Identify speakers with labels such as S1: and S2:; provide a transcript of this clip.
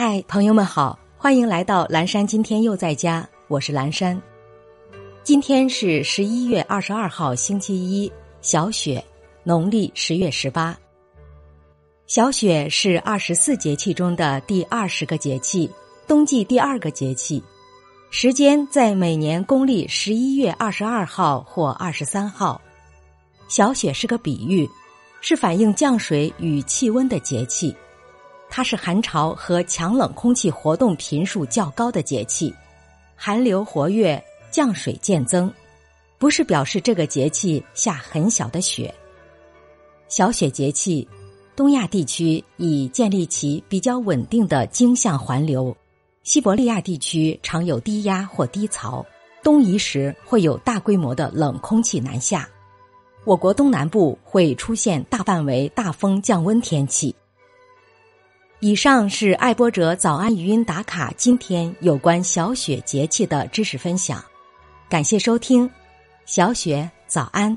S1: 嗨，朋友们好，欢迎来到蓝山。今天又在家，我是蓝山。今天是十一月二十二号，星期一，小雪，农历十月十八。小雪是二十四节气中的第二十个节气，冬季第二个节气，时间在每年公历十一月二十二号或二十三号。小雪是个比喻。是反映降水与气温的节气，它是寒潮和强冷空气活动频数较高的节气，寒流活跃，降水渐增，不是表示这个节气下很小的雪。小雪节气，东亚地区已建立起比较稳定的经向环流，西伯利亚地区常有低压或低槽，东移时会有大规模的冷空气南下。我国东南部会出现大范围大风降温天气。以上是爱播者早安语音打卡今天有关小雪节气的知识分享，感谢收听，小雪早安。